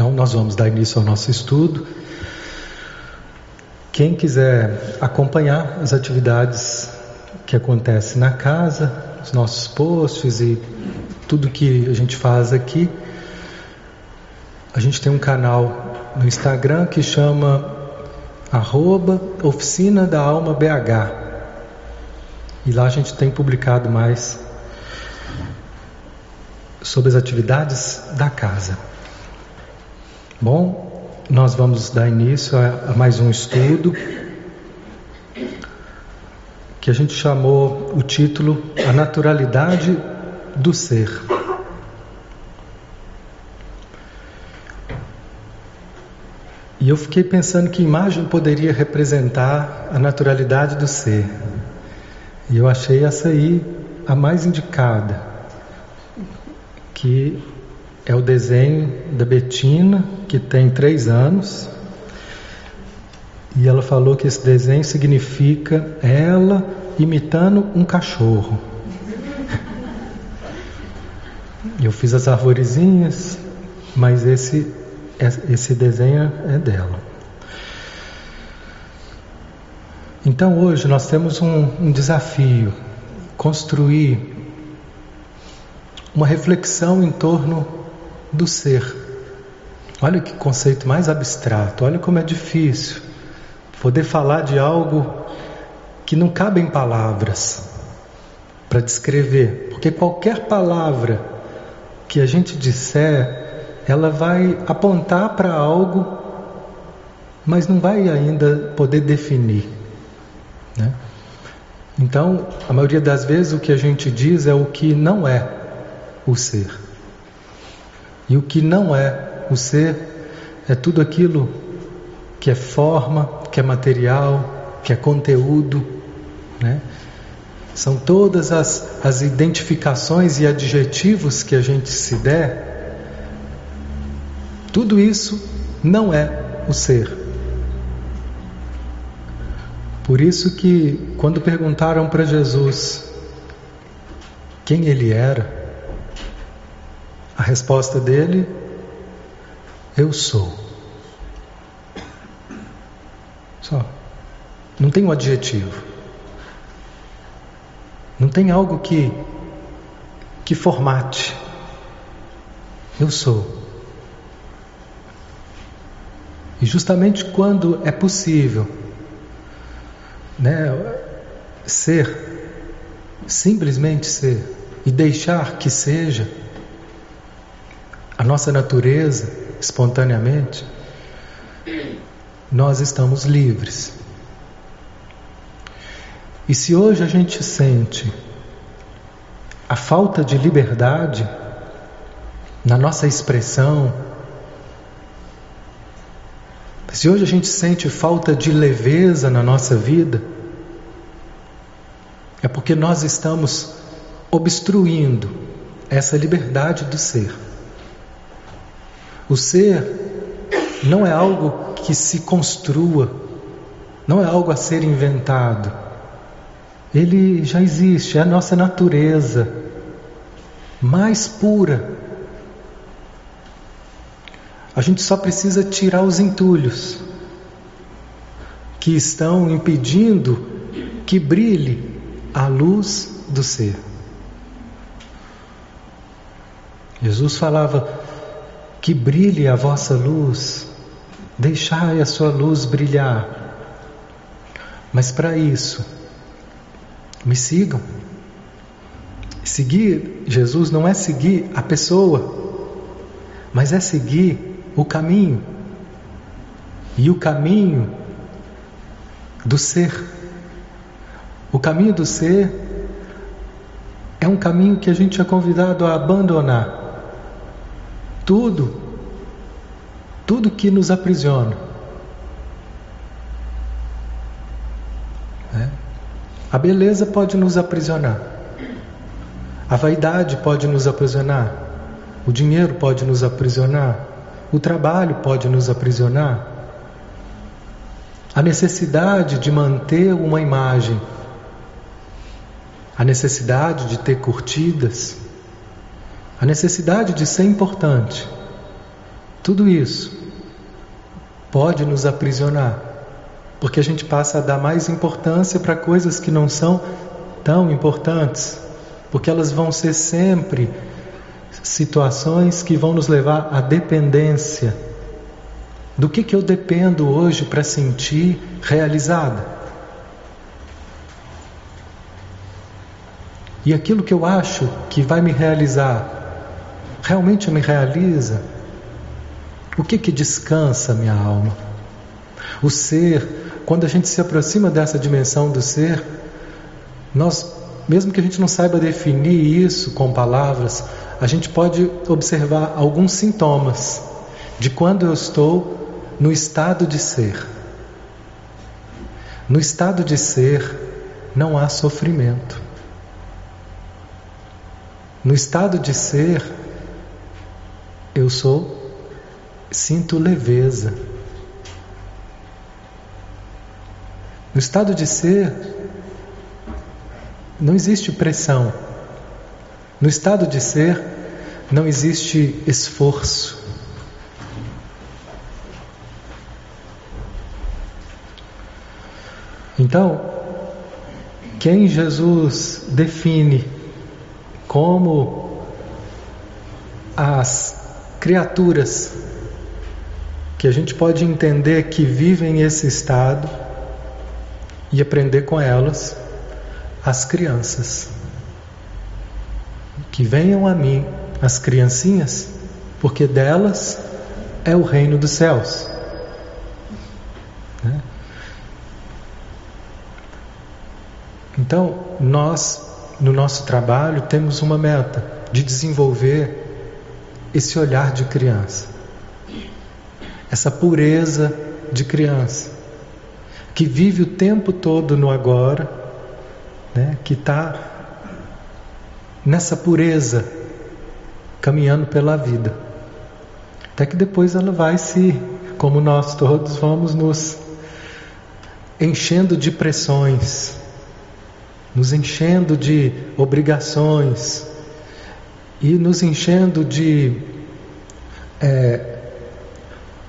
Então, nós vamos dar início ao nosso estudo. Quem quiser acompanhar as atividades que acontecem na casa, os nossos posts e tudo que a gente faz aqui, a gente tem um canal no Instagram que chama arroba Oficina da Alma BH. E lá a gente tem publicado mais sobre as atividades da casa. Bom, nós vamos dar início a, mais um estudo que a gente chamou o título A Naturalidade do Ser. E eu fiquei pensando que imagem poderia representar a naturalidade do ser. E eu achei essa aí a mais indicada, que é o desenho da Betina, que tem três anos. E ela falou que esse desenho significa ela imitando um cachorro. Eu fiz as arvorezinhas, mas esse, esse desenho é dela. Então hoje nós temos um, um desafio: construir uma reflexão em torno do ser. Olha que conceito mais abstrato, olha como é difícil poder falar de algo que não cabe em palavras para descrever, porque qualquer palavra que a gente disser, ela vai apontar para algo, mas não vai ainda poder definir. Né? Então, a maioria das vezes o que a gente diz é o que não é o ser. E o que não é o ser é tudo aquilo que é forma, que é material, que é conteúdo, né? São todas as, as identificações e adjetivos que a gente se der, tudo isso não é o ser. Por isso que quando perguntaram para Jesus quem ele era, a resposta dele: Eu sou. Só. Não tem um adjetivo. Não tem algo que que formate. Eu sou. E justamente quando é possível, né, ser, simplesmente ser e deixar que seja, a nossa natureza espontaneamente, nós estamos livres. E se hoje a gente sente a falta de liberdade na nossa expressão, se hoje a gente sente falta de leveza na nossa vida, é porque nós estamos obstruindo essa liberdade do ser. O ser não é algo que se construa, não é algo a ser inventado. Ele já existe, é a nossa natureza mais pura. A gente só precisa tirar os entulhos que estão impedindo que brilhe a luz do ser. Jesus falava: que brilhe a vossa luz, deixai a sua luz brilhar. Mas para isso, me sigam. Seguir Jesus não é seguir a pessoa, mas é seguir o caminho. E o caminho do ser. O caminho do ser é um caminho que a gente é convidado a abandonar tudo, tudo que nos aprisiona. É. A beleza pode nos aprisionar, a vaidade pode nos aprisionar, o dinheiro pode nos aprisionar, o trabalho pode nos aprisionar, a necessidade de manter uma imagem, a necessidade de ter curtidas, a necessidade de ser importante Tudo isso pode nos aprisionar, porque a gente passa a dar mais importância para coisas que não são tão importantes, porque elas vão ser sempre situações que vão nos levar à dependência. Do que, que eu dependo hoje para sentir realizada? E aquilo que eu acho que vai me realizar, realmente me realiza? O que que descansa minha alma? O ser, quando a gente se aproxima dessa dimensão do ser, nós, mesmo que a gente não saiba definir isso com palavras, a gente pode observar alguns sintomas de quando eu estou no estado de ser. No estado de ser não há sofrimento. No estado de ser eu sou sinto leveza. No estado de ser não existe pressão. No estado de ser, não existe esforço. Então, quem Jesus define como as criaturas que a gente pode entender que vivem esse estado e aprender com elas, as crianças que venham a mim as criancinhas, porque delas é o reino dos céus. Né? Então, nós, no nosso trabalho, temos uma meta de desenvolver esse olhar de criança, essa pureza de criança, que vive o tempo todo no agora, né? que está nessa pureza, caminhando pela vida. Até que depois ela vai se, como nós todos, vamos nos enchendo de pressões, nos enchendo de obrigações e nos enchendo de é,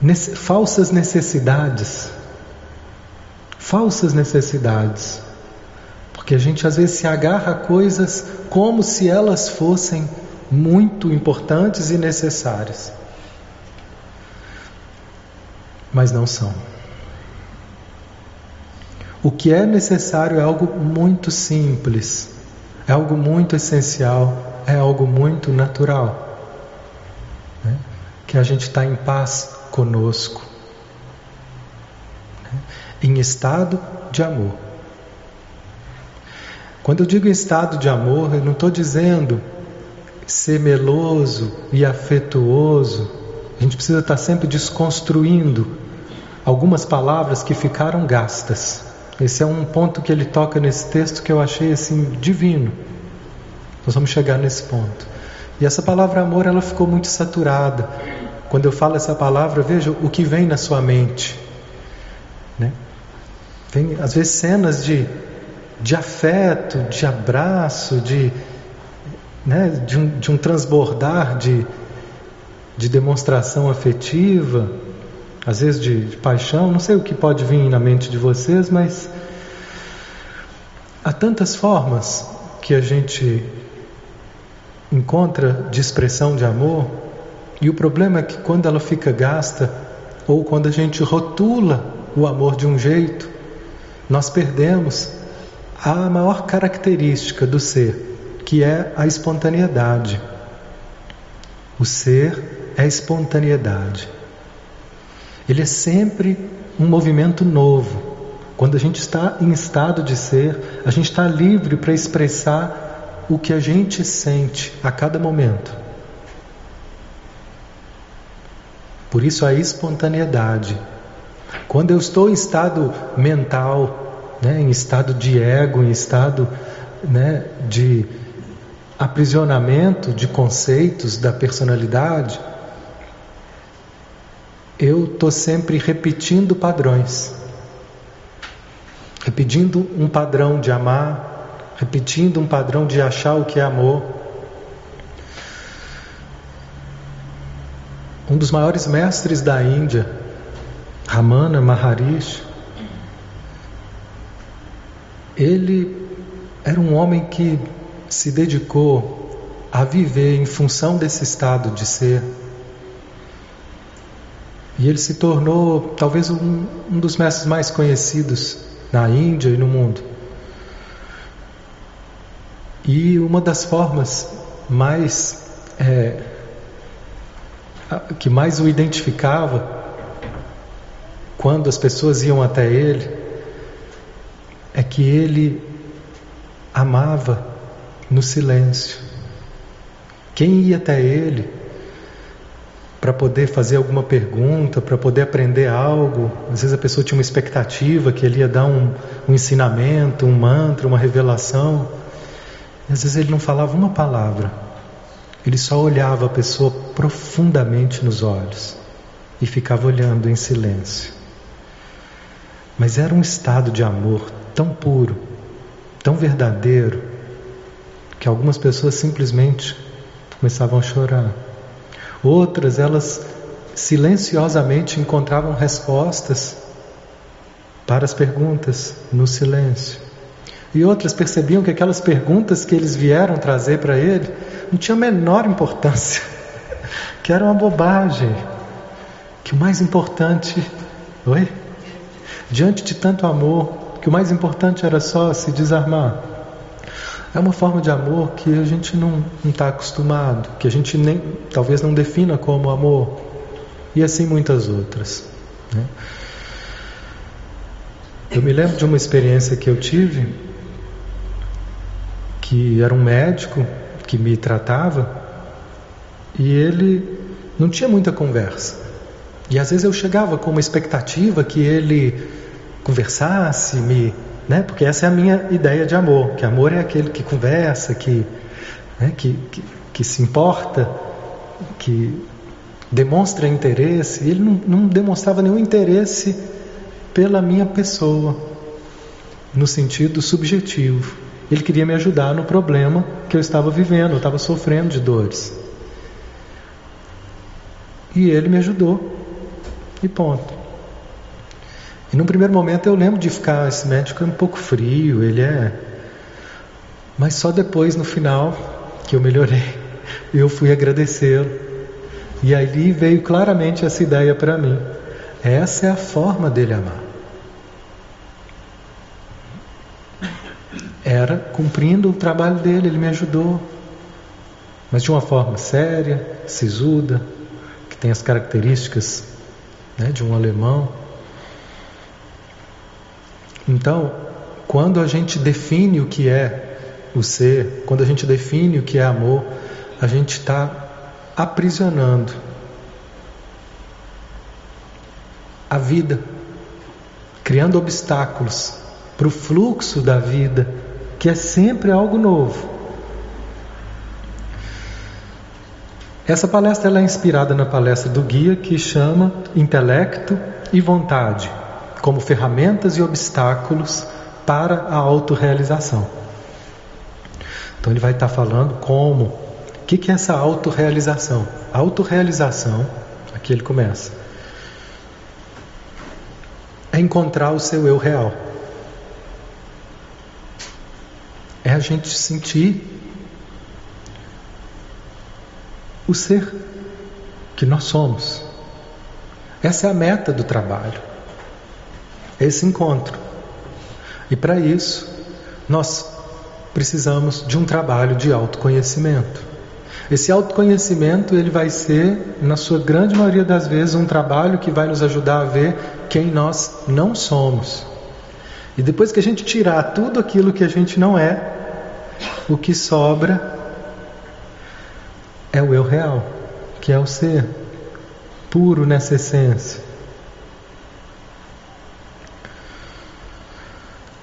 nesse, falsas necessidades. Falsas necessidades. Porque a gente às vezes se agarra a coisas como se elas fossem muito importantes e necessárias. Mas não são. O que é necessário é algo muito simples, é algo muito essencial, é algo muito natural. Né? Que a gente está em paz conosco, né? em estado de amor. Quando eu digo estado de amor, eu não estou dizendo ser meloso e afetuoso. A gente precisa estar sempre desconstruindo algumas palavras que ficaram gastas. Esse é um ponto que ele toca nesse texto que eu achei assim divino. Nós vamos chegar nesse ponto. E essa palavra amor, ela ficou muito saturada. Quando eu falo essa palavra, veja o que vem na sua mente. Né? Vem às vezes cenas de de afeto, de abraço, de, né, de, um, de um transbordar de, de demonstração afetiva, às vezes de, de paixão, não sei o que pode vir na mente de vocês, mas há tantas formas que a gente encontra de expressão de amor, e o problema é que quando ela fica gasta, ou quando a gente rotula o amor de um jeito, nós perdemos a maior característica do ser, que é a espontaneidade. O ser é espontaneidade. Ele é sempre um movimento novo. Quando a gente está em estado de ser, a gente está livre para expressar o que a gente sente a cada momento. Por isso a espontaneidade. Quando eu estou em estado mental né, em estado de ego, em estado né, de aprisionamento de conceitos da personalidade, eu estou sempre repetindo padrões. Repetindo um padrão de amar, repetindo um padrão de achar o que é amor. um dos maiores mestres da Índia, Ramana Maharishi, ele era um homem que se dedicou a viver em função desse estado de ser. E ele se tornou talvez um, um dos mestres mais conhecidos na Índia e no mundo. E uma das formas mais é, que mais o identificava quando as pessoas iam até ele é que ele amava no silêncio. Quem ia até ele para poder fazer alguma pergunta, para poder aprender algo, às vezes a pessoa tinha uma expectativa que ele ia dar um, um ensinamento, um mantra, uma revelação, às vezes ele não falava uma palavra, ele só olhava a pessoa profundamente nos olhos e ficava olhando em silêncio. Mas era um estado de amor tão puro, tão verdadeiro, que algumas pessoas simplesmente começavam a chorar. Outras, elas silenciosamente encontravam respostas para as perguntas no silêncio. E outras percebiam que aquelas perguntas que eles vieram trazer para ele não tinham a menor importância, que era uma bobagem, que o mais importante, oi? Diante de tanto amor, que o mais importante era só se desarmar. É uma forma de amor que a gente não está acostumado, que a gente nem, talvez não defina como amor, e assim muitas outras. Né? Eu me lembro de uma experiência que eu tive, que era um médico que me tratava, e ele não tinha muita conversa. E às vezes eu chegava com uma expectativa que ele conversasse, me né? Porque essa é a minha ideia de amor, que amor é aquele que conversa, que, né? que, que, que se importa, que demonstra interesse. Ele não, não demonstrava nenhum interesse pela minha pessoa, no sentido subjetivo. Ele queria me ajudar no problema que eu estava vivendo, eu estava sofrendo de dores. E ele me ajudou. E ponto. E num primeiro momento eu lembro de ficar, esse médico é um pouco frio, ele é. Mas só depois, no final, que eu melhorei, eu fui agradecê-lo. E ali veio claramente essa ideia para mim. Essa é a forma dele amar. Era cumprindo o trabalho dele, ele me ajudou. Mas de uma forma séria, sisuda, que tem as características né, de um alemão. Então, quando a gente define o que é o ser, quando a gente define o que é amor, a gente está aprisionando a vida, criando obstáculos para o fluxo da vida, que é sempre algo novo. Essa palestra é inspirada na palestra do guia que chama Intelecto e Vontade como ferramentas e obstáculos para a autorrealização. Então ele vai estar falando como, o que, que é essa autorrealização? A autorrealização, aqui ele começa, é encontrar o seu eu real. É a gente sentir o ser que nós somos. Essa é a meta do trabalho esse encontro. E para isso, nós precisamos de um trabalho de autoconhecimento. Esse autoconhecimento ele vai ser, na sua grande maioria das vezes, um trabalho que vai nos ajudar a ver quem nós não somos. E depois que a gente tirar tudo aquilo que a gente não é, o que sobra é o eu real, que é o ser puro nessa essência.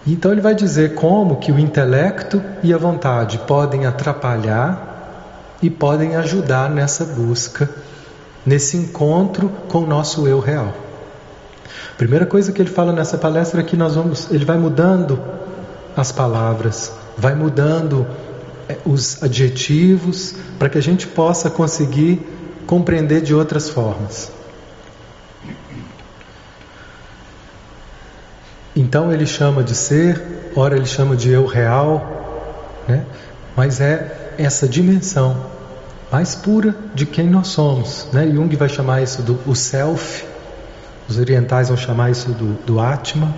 Então ele vai dizer como que o intelecto e a vontade podem atrapalhar e podem ajudar nessa busca, nesse encontro com o nosso eu real. Primeira coisa que ele fala nessa palestra é que nós vamos, ele vai mudando as palavras, vai mudando é, os adjetivos para que a gente possa conseguir compreender de outras formas. Então ele chama de ser, ora ele chama de eu real, né? mas é essa dimensão mais pura de quem nós somos. Né? Jung vai chamar isso do o self, os orientais vão chamar isso do, do Atma.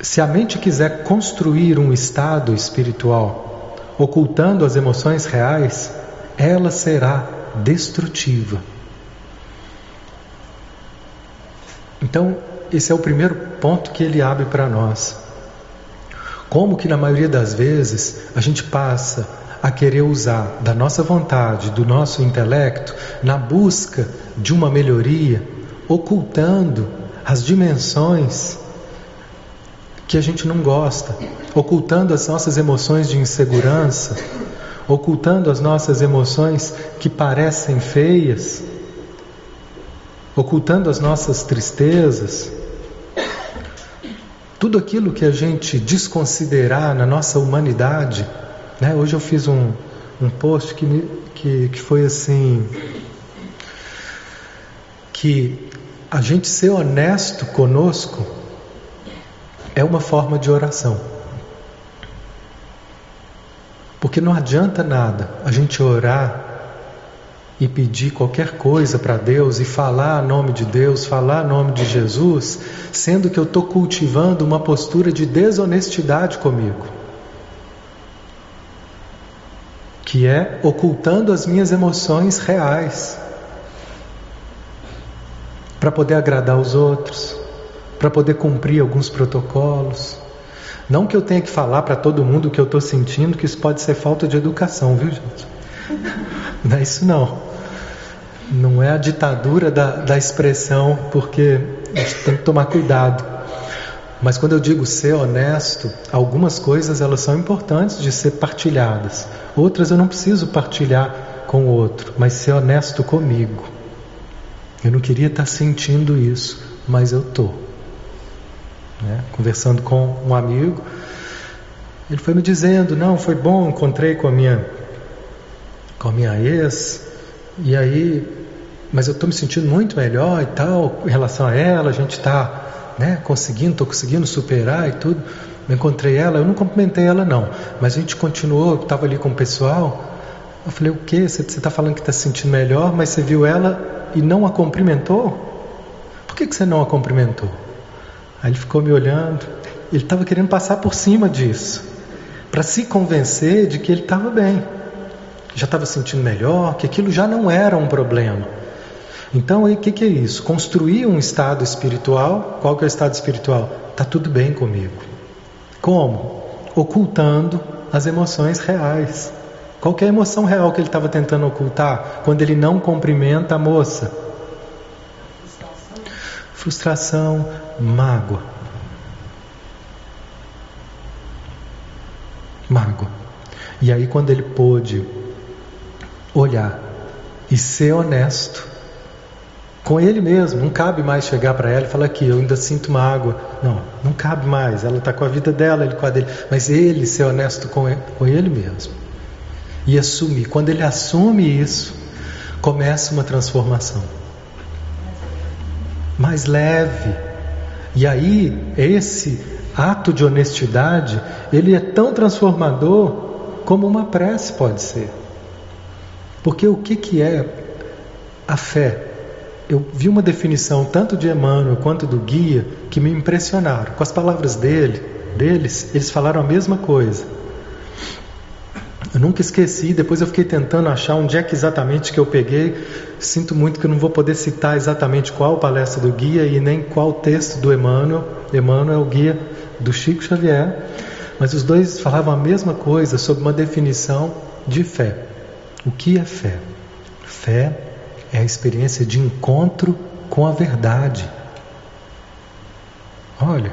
Se a mente quiser construir um estado espiritual, ocultando as emoções reais, ela será destrutiva. Então, esse é o primeiro ponto que ele abre para nós. Como que na maioria das vezes a gente passa a querer usar da nossa vontade, do nosso intelecto, na busca de uma melhoria, ocultando as dimensões que a gente não gosta, ocultando as nossas emoções de insegurança, ocultando as nossas emoções que parecem feias, ocultando as nossas tristezas, tudo aquilo que a gente desconsiderar na nossa humanidade. Né? Hoje eu fiz um, um post que, que, que foi assim: que a gente ser honesto conosco é uma forma de oração. Porque não adianta nada a gente orar e pedir qualquer coisa para Deus e falar nome de Deus, falar nome de Jesus, sendo que eu estou cultivando uma postura de desonestidade comigo, que é ocultando as minhas emoções reais, para poder agradar os outros, para poder cumprir alguns protocolos. Não que eu tenha que falar para todo mundo o que eu estou sentindo, que isso pode ser falta de educação, viu, gente? Não é isso não. Não é a ditadura da, da expressão, porque a gente tem que tomar cuidado. Mas quando eu digo ser honesto, algumas coisas elas são importantes de ser partilhadas. Outras eu não preciso partilhar com o outro, mas ser honesto comigo. Eu não queria estar sentindo isso, mas eu estou. Né? Conversando com um amigo, ele foi me dizendo: não, foi bom, encontrei com a minha com a minha ex, e aí, mas eu estou me sentindo muito melhor e tal, em relação a ela, a gente está né, conseguindo, estou conseguindo superar e tudo. Eu encontrei ela, eu não cumprimentei ela não, mas a gente continuou, estava ali com o pessoal. Eu falei, o que? Você está falando que está se sentindo melhor, mas você viu ela e não a cumprimentou? Por que, que você não a cumprimentou? Aí ele ficou me olhando, ele estava querendo passar por cima disso, para se convencer de que ele estava bem já estava sentindo melhor, que aquilo já não era um problema. Então, o que, que é isso? Construir um estado espiritual. Qual que é o estado espiritual? Está tudo bem comigo. Como? Ocultando as emoções reais. Qual que é emoção real que ele estava tentando ocultar quando ele não cumprimenta a moça? Frustração, mágoa. Mágoa. E aí, quando ele pôde olhar e ser honesto com ele mesmo. Não cabe mais chegar para ela e falar que eu ainda sinto uma água. Não, não cabe mais. Ela está com a vida dela, ele com a dele. Mas ele ser honesto com ele, com ele mesmo e assumir. Quando ele assume isso, começa uma transformação mais leve. E aí, esse ato de honestidade, ele é tão transformador como uma prece pode ser. Porque o que, que é a fé? Eu vi uma definição tanto de Emmanuel quanto do guia que me impressionaram. Com as palavras dele, deles, eles falaram a mesma coisa. Eu nunca esqueci, depois eu fiquei tentando achar onde é que exatamente que eu peguei. Sinto muito que eu não vou poder citar exatamente qual palestra do guia e nem qual texto do Emmanuel. Emmanuel é o guia do Chico Xavier. Mas os dois falavam a mesma coisa sobre uma definição de fé. O que é fé? Fé é a experiência de encontro com a verdade. Olha.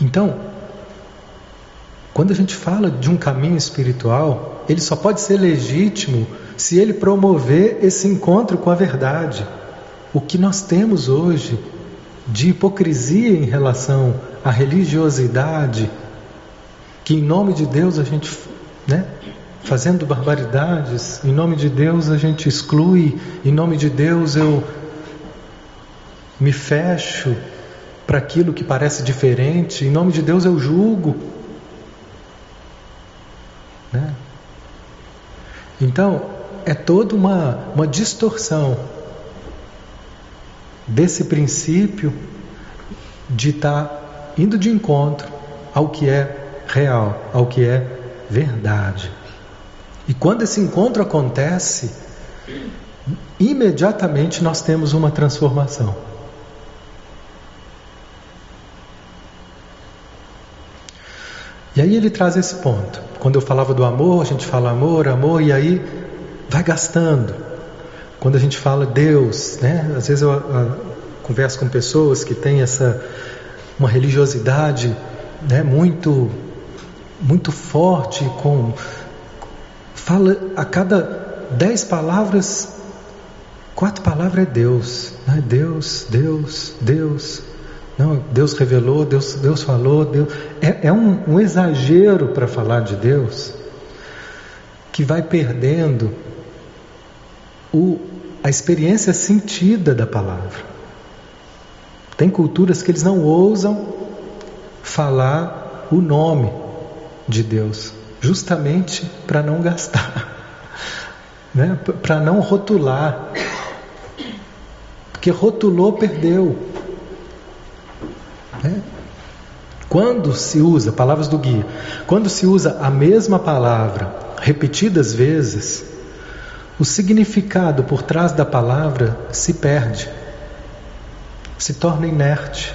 Então, quando a gente fala de um caminho espiritual, ele só pode ser legítimo se ele promover esse encontro com a verdade. O que nós temos hoje de hipocrisia em relação à religiosidade, que em nome de Deus a gente né? Fazendo barbaridades, em nome de Deus a gente exclui, em nome de Deus eu me fecho para aquilo que parece diferente, em nome de Deus eu julgo. Né? Então, é toda uma, uma distorção desse princípio de estar tá indo de encontro ao que é real, ao que é verdade. E quando esse encontro acontece, imediatamente nós temos uma transformação. E aí ele traz esse ponto. Quando eu falava do amor, a gente fala amor, amor, e aí vai gastando. Quando a gente fala Deus, né? Às vezes eu, eu converso com pessoas que têm essa uma religiosidade, né? Muito muito forte com fala a cada dez palavras quatro palavras é Deus, né? Deus, Deus, Deus. Não, Deus revelou, Deus, Deus falou, Deus. É, é um, um exagero para falar de Deus que vai perdendo o, a experiência sentida da palavra. Tem culturas que eles não ousam falar o nome de Deus, justamente para não gastar, né? para não rotular. Porque rotulou, perdeu. Né? Quando se usa, palavras do guia, quando se usa a mesma palavra repetidas vezes, o significado por trás da palavra se perde, se torna inerte.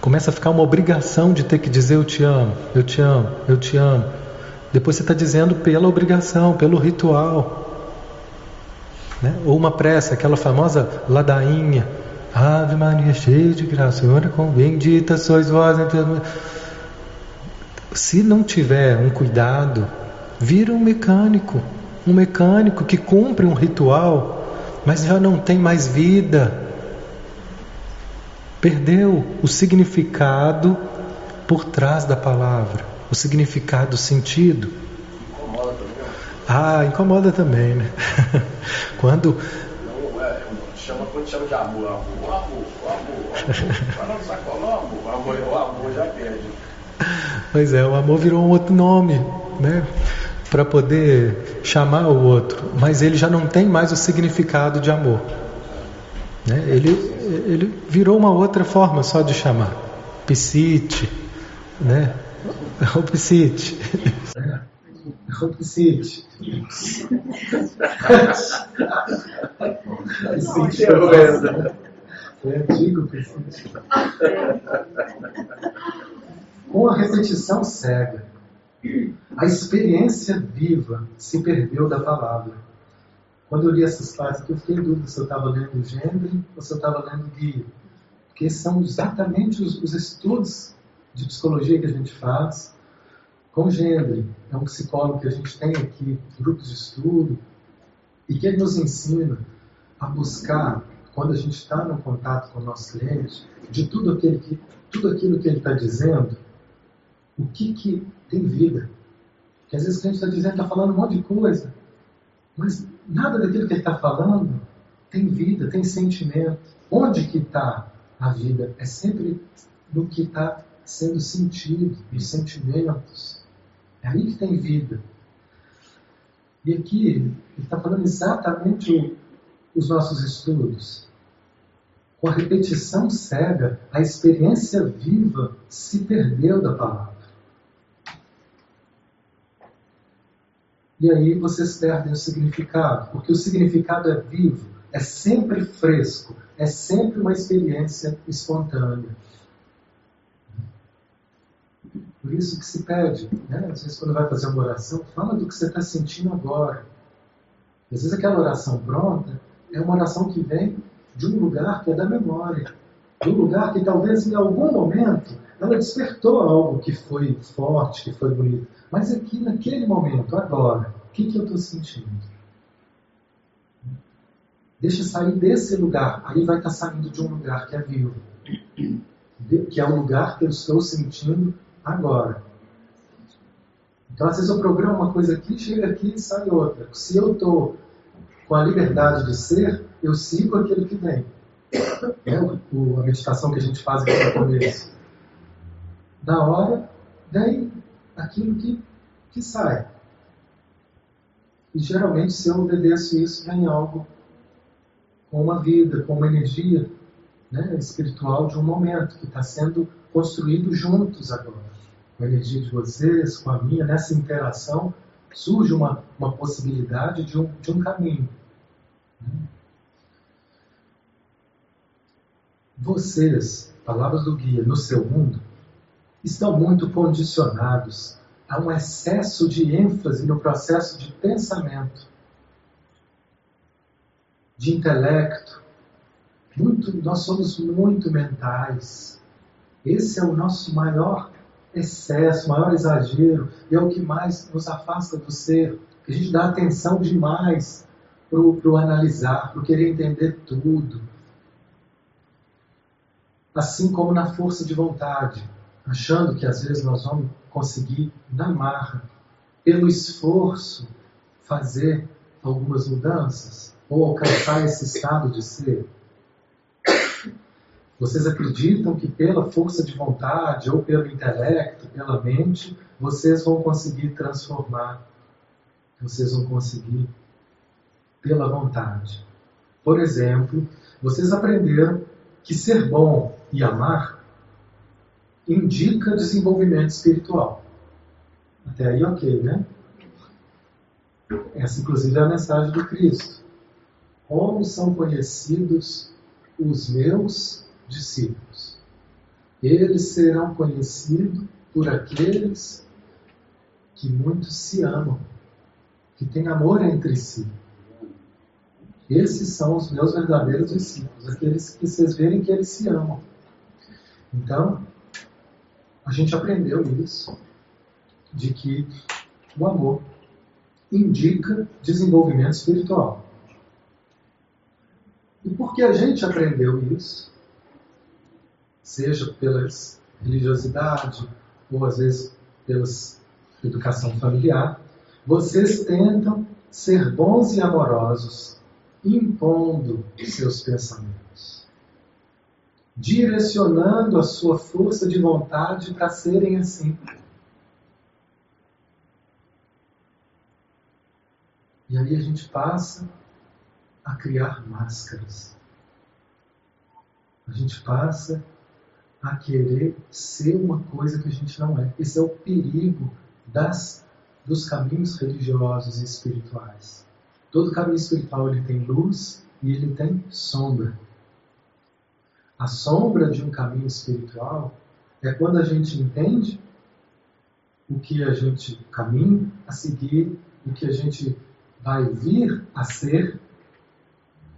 Começa a ficar uma obrigação de ter que dizer eu te amo, eu te amo, eu te amo. Depois você está dizendo pela obrigação, pelo ritual. Né? Ou uma prece, aquela famosa ladainha. Ave Maria, cheia de graça, Senhor é com bendita sois vós entre Se não tiver um cuidado, vira um mecânico. Um mecânico que cumpre um ritual, mas já não tem mais vida. Perdeu o significado por trás da palavra, o significado, o sentido. Ah, incomoda também, né? quando. Não, é, chama, quando chama de amor, amor, amor, amor, amor, amor, o amor já perde. Pois é, o amor virou um outro nome, né? Para poder chamar o outro, mas ele já não tem mais o significado de amor. Né? Ele, ele virou uma outra forma só de chamar. Psite, né? O psite. O psite. Foi antigo psite. Com a repetição cega, a experiência viva se perdeu da palavra. Quando eu li essas aqui, eu fiquei em dúvida se eu estava lendo Gendre ou se eu estava lendo Guia. Porque são exatamente os, os estudos de psicologia que a gente faz com Gendre. É um psicólogo que a gente tem aqui, grupos de estudo, e que ele nos ensina a buscar, quando a gente está no contato com o nosso cliente, de tudo aquilo que, tudo aquilo que ele está dizendo, o que, que tem vida. Porque às vezes o cliente está dizendo, está falando um monte de coisa, mas nada daquilo que ele está falando tem vida, tem sentimento. Onde que está a vida? É sempre no que está sendo sentido, nos sentimentos. É aí que tem vida. E aqui ele está falando exatamente os nossos estudos. Com a repetição cega, a experiência viva se perdeu da palavra. E aí vocês perdem o significado, porque o significado é vivo, é sempre fresco, é sempre uma experiência espontânea. Por isso que se pede, né? às vezes quando vai fazer uma oração, fala do que você está sentindo agora. Às vezes aquela oração pronta é uma oração que vem de um lugar que é da memória, de um lugar que talvez em algum momento ela despertou algo que foi forte, que foi bonito. Mas aqui, naquele momento, agora, o que, que eu estou sentindo? Deixa sair desse lugar. Aí vai estar tá saindo de um lugar que é vivo. que é o lugar que eu estou sentindo agora. Então, às vezes eu programo uma coisa aqui, chega aqui e sai outra. Se eu estou com a liberdade de ser, eu sigo aquilo que vem. É a meditação que a gente faz aqui no começo. Na hora, vem aquilo que, que sai. E geralmente, se eu obedeço isso, vem algo com uma vida, com uma energia né, espiritual de um momento que está sendo construído juntos agora. Com a energia de vocês, com a minha, nessa interação, surge uma, uma possibilidade de um, de um caminho. Vocês, palavras do guia, no seu mundo, estão muito condicionados a um excesso de ênfase no processo de pensamento, de intelecto. Muito, nós somos muito mentais. Esse é o nosso maior excesso, maior exagero, e é o que mais nos afasta do ser. A gente dá atenção demais para o analisar, para querer entender tudo. Assim como na força de vontade, achando que às vezes nós vamos conseguir, na marra, pelo esforço, fazer algumas mudanças ou alcançar esse estado de ser. Vocês acreditam que pela força de vontade ou pelo intelecto, pela mente, vocês vão conseguir transformar, vocês vão conseguir pela vontade. Por exemplo, vocês aprenderam que ser bom e amar indica desenvolvimento espiritual. Até aí, ok, né? Essa, inclusive, é a mensagem do Cristo. Como são conhecidos os meus discípulos? Eles serão conhecidos por aqueles que muito se amam, que têm amor entre si. Esses são os meus verdadeiros discípulos, aqueles que vocês verem que eles se amam. Então, a gente aprendeu isso, de que o amor indica desenvolvimento espiritual. E por que a gente aprendeu isso, seja pela religiosidade ou às vezes pela educação familiar, vocês tentam ser bons e amorosos impondo seus pensamentos, direcionando a sua força de vontade para serem assim. E aí a gente passa a criar máscaras. A gente passa a querer ser uma coisa que a gente não é. Esse é o perigo das, dos caminhos religiosos e espirituais. Todo caminho espiritual ele tem luz e ele tem sombra. A sombra de um caminho espiritual é quando a gente entende o que a gente caminha a seguir, o que a gente vai vir a ser,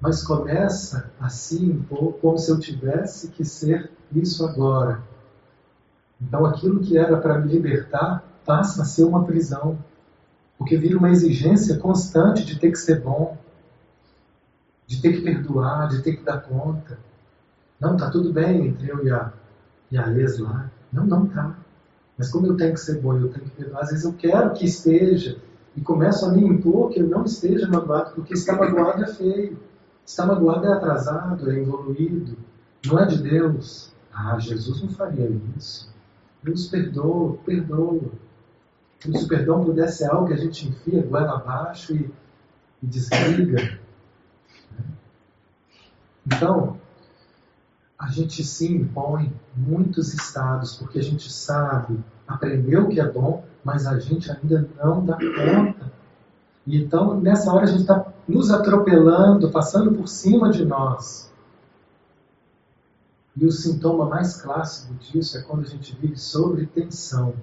mas começa a se impor como se eu tivesse que ser isso agora. Então aquilo que era para me libertar passa a ser uma prisão. Porque vira uma exigência constante de ter que ser bom, de ter que perdoar, de ter que dar conta. Não, tá tudo bem entre eu e a, e a ex lá. Não, não tá. Mas como eu tenho que ser bom, eu tenho que às vezes eu quero que esteja e começo a me impor que eu não esteja magoado, porque estar magoado é feio. Estar magoado é atrasado, é evoluído. Não é de Deus. Ah, Jesus não faria isso. Deus perdoa, perdoa. Como se o perdão pudesse ser algo que a gente enfia goela abaixo e, e desliga. Então, a gente se impõe muitos estados, porque a gente sabe, aprendeu que é bom, mas a gente ainda não dá conta. E então, nessa hora, a gente está nos atropelando, passando por cima de nós. E o sintoma mais clássico disso é quando a gente vive sobre tensão.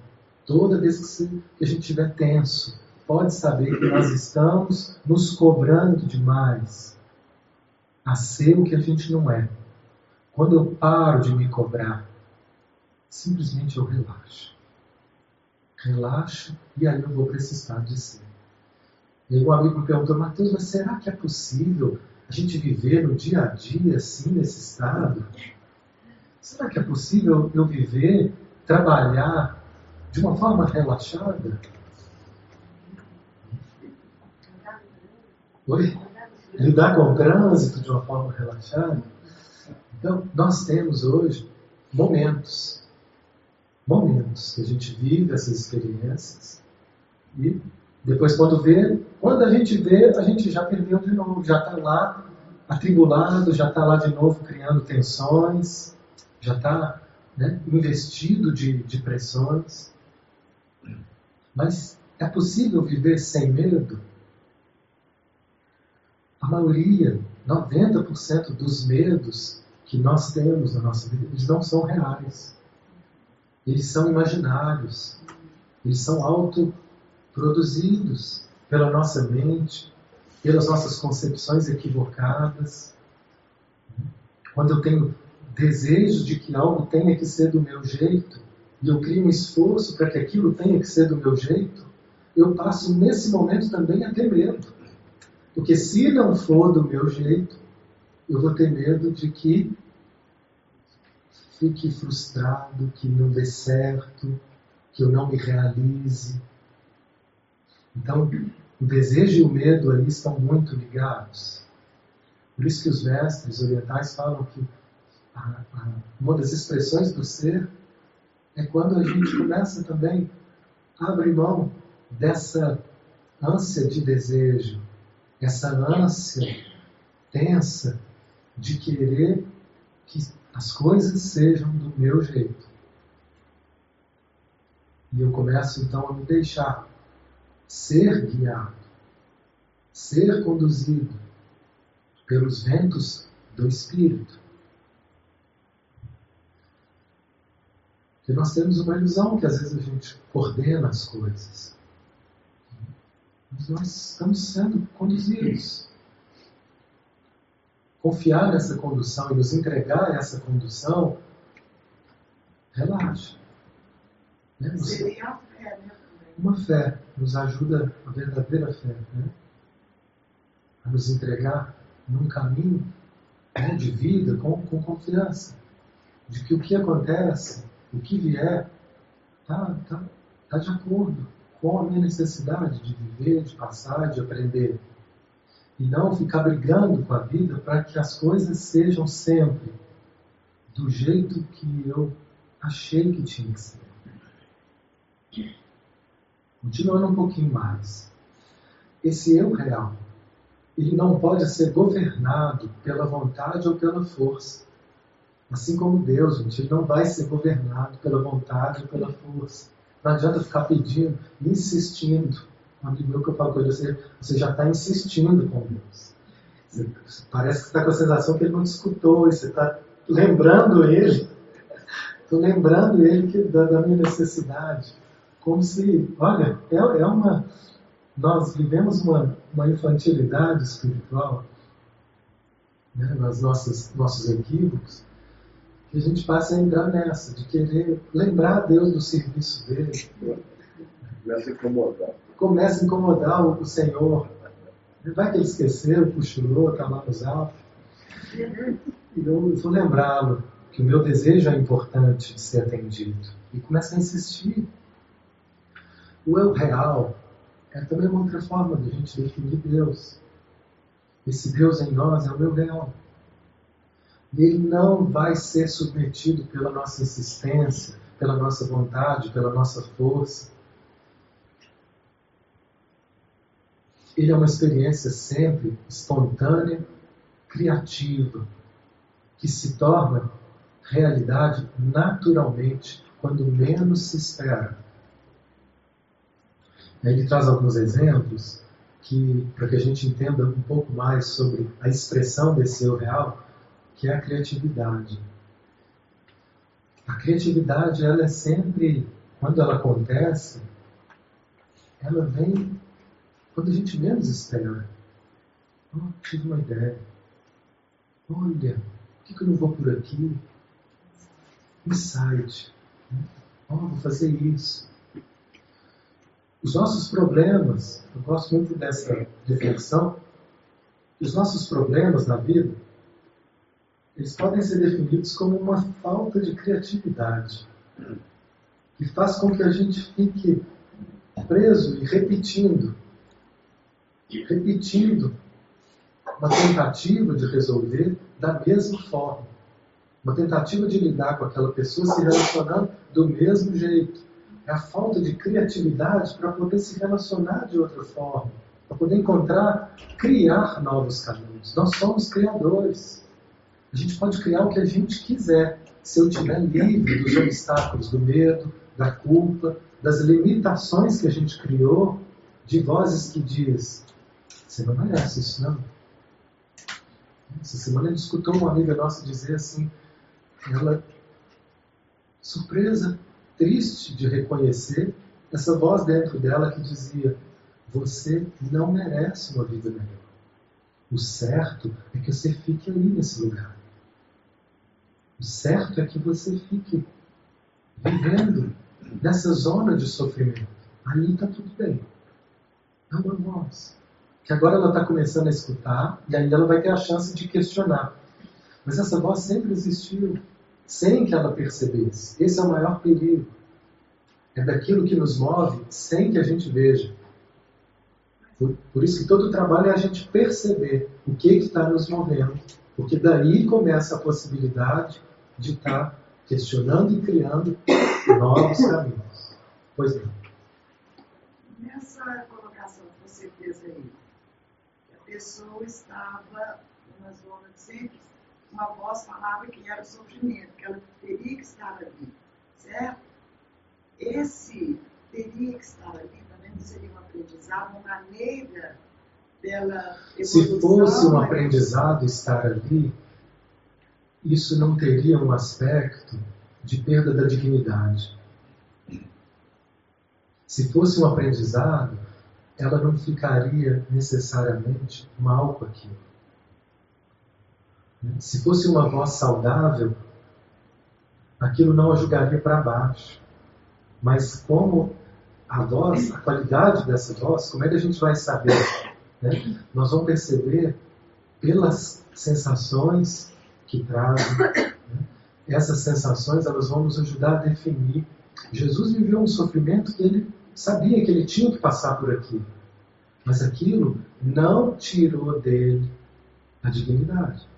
Toda vez que a gente estiver tenso, pode saber que nós estamos nos cobrando demais a ser o que a gente não é. Quando eu paro de me cobrar, simplesmente eu relaxo. Relaxo e aí eu vou para esse estado de ser. E aí um amigo me perguntou, Mateus, mas será que é possível a gente viver no dia a dia assim, nesse estado? será que é possível eu viver, trabalhar de uma forma relaxada? Oi? Lidar com o trânsito de uma forma relaxada? Então, nós temos hoje momentos, momentos que a gente vive essas experiências e depois quando vê, quando a gente vê, a gente já perdeu de novo, já está lá atribulado, já está lá de novo criando tensões, já está né, investido de, de pressões. Mas é possível viver sem medo? A maioria, 90% dos medos que nós temos na nossa vida, eles não são reais. Eles são imaginários. Eles são autoproduzidos pela nossa mente, pelas nossas concepções equivocadas. Quando eu tenho desejo de que algo tenha que ser do meu jeito, e eu crio um esforço para que aquilo tenha que ser do meu jeito, eu passo nesse momento também a ter medo. Porque se não for do meu jeito, eu vou ter medo de que fique frustrado, que não dê certo, que eu não me realize. Então, o desejo e o medo ali estão muito ligados. Por isso que os mestres orientais falam que a, a, uma das expressões do ser é quando a gente começa também a abrir mão dessa ânsia de desejo, essa ânsia tensa de querer que as coisas sejam do meu jeito. E eu começo então a me deixar ser guiado, ser conduzido pelos ventos do Espírito. E nós temos uma ilusão que às vezes a gente coordena as coisas. Mas nós estamos sendo conduzidos. Confiar nessa condução e nos entregar essa condução, relaxa. Né? Fé, né? Uma fé nos ajuda, a verdadeira fé, né? a nos entregar num caminho né, de vida com, com confiança, de que o que acontece o que vier está tá, tá de acordo com a minha necessidade de viver, de passar, de aprender. E não ficar brigando com a vida para que as coisas sejam sempre do jeito que eu achei que tinha que ser. Continuando um pouquinho mais. Esse eu real, ele não pode ser governado pela vontade ou pela força. Assim como Deus, gente, ele não vai ser governado pela vontade ou pela força. Não adianta ficar pedindo, insistindo. Um amigo meu que eu falo com ele, você, você já está insistindo com Deus. Você, parece que está com a sensação que ele não te escutou, e você está lembrando ele, estou lembrando ele que, da, da, minha necessidade. Como se, olha, é, é uma. Nós vivemos uma, uma infantilidade espiritual né, nas nossas nossos equívocos que a gente passe a entrar nessa, de querer lembrar Deus do serviço dele. Começa a incomodar. Começa a incomodar o, Senhor. Vai que ele esqueceu, cochilou, está lá altos. E eu vou lembrá-lo que o meu desejo é importante de ser atendido. E começa a insistir. O eu real é também uma outra forma de a gente definir Deus. Esse Deus em nós é o meu real. E ele não vai ser submetido pela nossa insistência, pela nossa vontade, pela nossa força. Ele é uma experiência sempre espontânea, criativa, que se torna realidade naturalmente quando menos se espera. Ele traz alguns exemplos que, para que a gente entenda um pouco mais sobre a expressão desse eu real, que é a criatividade. A criatividade, ela é sempre, quando ela acontece, ela vem quando a gente menos espera. Oh, tive uma ideia. Olha, por que, eu não vou por aqui? Insight. Oh, vou fazer isso. Os nossos problemas, eu gosto muito dessa reflexão, os nossos problemas na vida, eles podem ser definidos como uma falta de criatividade, que faz com que a gente fique preso e repetindo, repetindo uma tentativa de resolver da mesma forma, uma tentativa de lidar com aquela pessoa se relacionando do mesmo jeito. É a falta de criatividade para poder se relacionar de outra forma, para poder encontrar, criar novos caminhos. Nós somos criadores. A gente pode criar o que a gente quiser, se eu estiver livre dos obstáculos do medo, da culpa, das limitações que a gente criou, de vozes que diz, merece isso não. Essa semana a gente escutou uma amiga nossa dizer assim, ela, surpresa, triste de reconhecer essa voz dentro dela que dizia, você não merece uma vida melhor. O certo é que você fique ali nesse lugar. O certo é que você fique vivendo nessa zona de sofrimento. Ali está tudo bem. É uma voz. Que agora ela está começando a escutar e aí ela vai ter a chance de questionar. Mas essa voz sempre existiu, sem que ela percebesse. Esse é o maior perigo. É daquilo que nos move sem que a gente veja. Por, por isso que todo o trabalho é a gente perceber o que está nos movendo. Porque daí começa a possibilidade de estar tá questionando e criando novos caminhos. Pois não. Nessa colocação que você fez aí, pessoa estava numa zona de sempre, uma voz falava que era sofrimento, que ela teria que estar ali, certo? Esse teria que estar ali também seria um aprendizado, uma maneira dela Se fosse um aprendizado estar ali, isso não teria um aspecto de perda da dignidade. Se fosse um aprendizado, ela não ficaria necessariamente mal com aquilo. Se fosse uma voz saudável, aquilo não a julgaria para baixo. Mas como a voz, a qualidade dessa voz, como é que a gente vai saber? Né? Nós vamos perceber pelas sensações que trazem. Né? Essas sensações elas vão nos ajudar a definir. Jesus viveu um sofrimento que ele sabia que ele tinha que passar por aquilo. Mas aquilo não tirou dele a dignidade.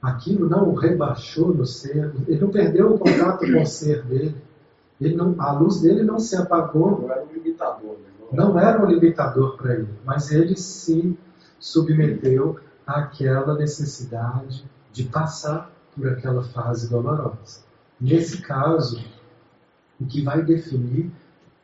Aquilo não o rebaixou no ser. Ele não perdeu o contato com o ser dele. Ele não, a luz dele não se apagou. Não era um limitador. Né? Não era um limitador para ele. Mas ele se submeteu àquela necessidade de passar por aquela fase dolorosa. Nesse caso, o que vai definir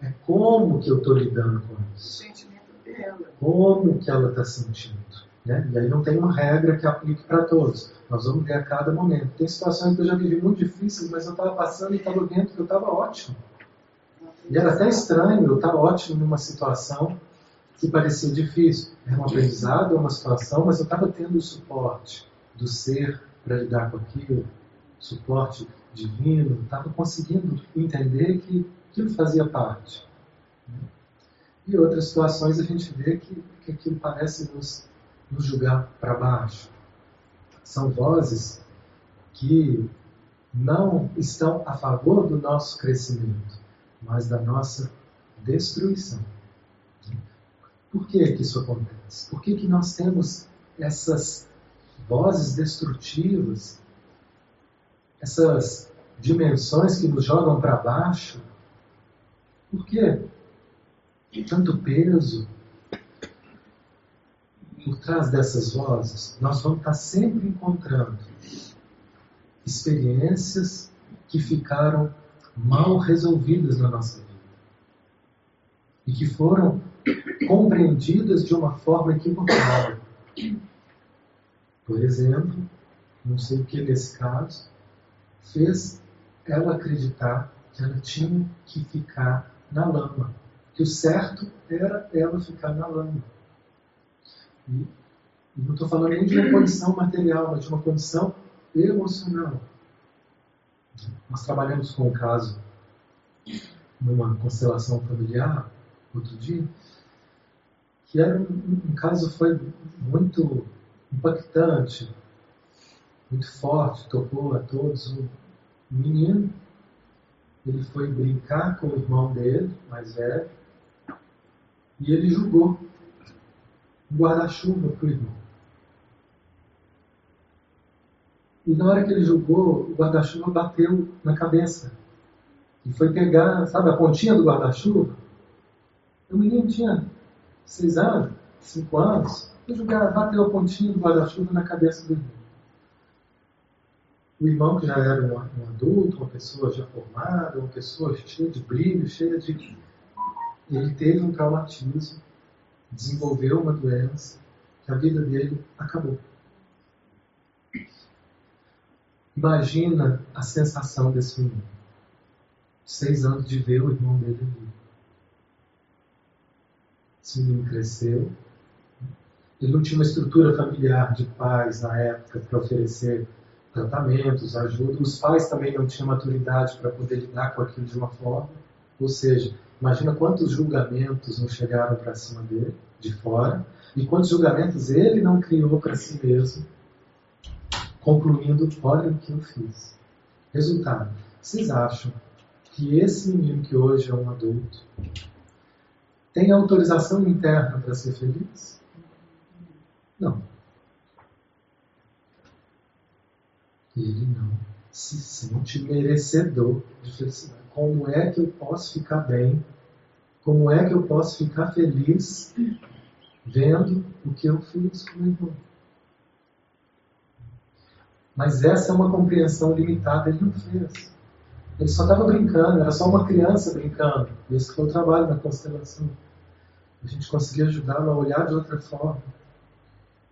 é como que eu estou lidando com isso. O sentimento dela. Como que ela está sentindo. Né? E aí não tem uma regra que aplique para todos. Nós vamos ver a cada momento. Tem situações que eu já vivi muito difíceis, mas eu estava passando e estava dentro, eu estava ótimo. E era até estranho eu estar ótimo numa situação que parecia difícil. Era um aprendizado, uma situação, mas eu estava tendo o suporte do ser para lidar com aquilo, suporte divino, estava conseguindo entender que aquilo fazia parte. E outras situações a gente vê que, que aquilo parece nos, nos julgar para baixo. São vozes que não estão a favor do nosso crescimento, mas da nossa destruição. Por que, que isso acontece? Por que, que nós temos essas vozes destrutivas, essas dimensões que nos jogam para baixo. Por quê? Tanto peso. Por trás dessas vozes, nós vamos estar sempre encontrando experiências que ficaram mal resolvidas na nossa vida e que foram compreendidas de uma forma equivocada. Por exemplo, não sei o que nesse caso, fez ela acreditar que ela tinha que ficar na lama. Que o certo era ela ficar na lama. E, não estou falando nem de uma condição material, mas de uma condição emocional. Nós trabalhamos com um caso numa constelação familiar, outro dia, que era um, um caso foi muito impactante. muito forte, tocou a todos. Um menino, ele foi brincar com o irmão dele, mais velho, e ele jogou um guarda-chuva para o irmão. E na hora que ele jogou, o guarda-chuva bateu na cabeça. E foi pegar, sabe, a pontinha do guarda-chuva. O menino tinha seis anos, cinco anos, e jogar, bateu a pontinha do guarda-chuva na cabeça do irmão. O irmão, que já era um, um adulto, uma pessoa já formada, uma pessoa cheia de brilho, cheia de. Ele teve um traumatismo, desenvolveu uma doença, que a vida dele acabou. Imagina a sensação desse menino. Seis anos de ver o irmão dele ali. Esse menino cresceu. Ele não tinha uma estrutura familiar de pais na época para oferecer tratamentos, ajuda. Os pais também não tinham maturidade para poder lidar com aquilo de uma forma. Ou seja, imagina quantos julgamentos não chegaram para cima dele, de fora, e quantos julgamentos ele não criou para si mesmo concluindo, olha o que eu fiz. Resultado, vocês acham que esse menino que hoje é um adulto tem autorização interna para ser feliz? Não. Ele não se sente merecedor de felicidade. Como é que eu posso ficar bem? Como é que eu posso ficar feliz vendo o que eu fiz com o irmão? Mas essa é uma compreensão limitada, ele não fez. Ele só estava brincando, era só uma criança brincando. Esse foi o trabalho da constelação. A gente conseguia ajudá-lo a olhar de outra forma.